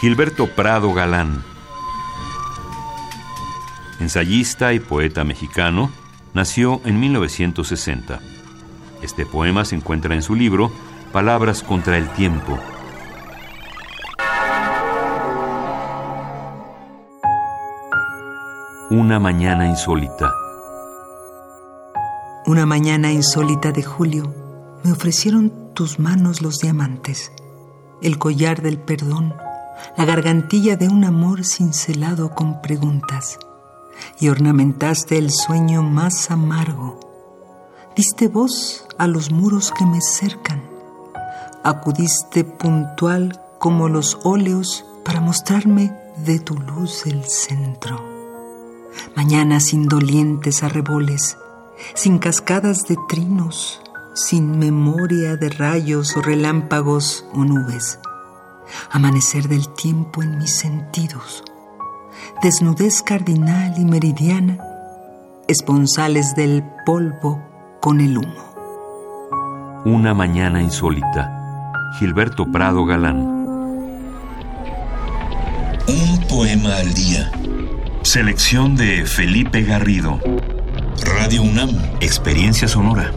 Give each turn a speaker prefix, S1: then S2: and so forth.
S1: Gilberto Prado Galán, ensayista y poeta mexicano, nació en 1960. Este poema se encuentra en su libro Palabras contra el tiempo. Una mañana insólita.
S2: Una mañana insólita de julio me ofrecieron tus manos los diamantes, el collar del perdón, la gargantilla de un amor cincelado con preguntas, y ornamentaste el sueño más amargo. Diste voz a los muros que me cercan. Acudiste puntual como los óleos para mostrarme de tu luz el centro. Mañanas indolientes arreboles, sin cascadas de trinos, sin memoria de rayos o relámpagos o nubes amanecer del tiempo en mis sentidos, desnudez cardinal y meridiana, esponsales del polvo con el humo.
S1: Una mañana insólita. Gilberto Prado Galán.
S3: Un poema al día.
S1: Selección de Felipe Garrido.
S3: Radio UNAM.
S1: Experiencia sonora.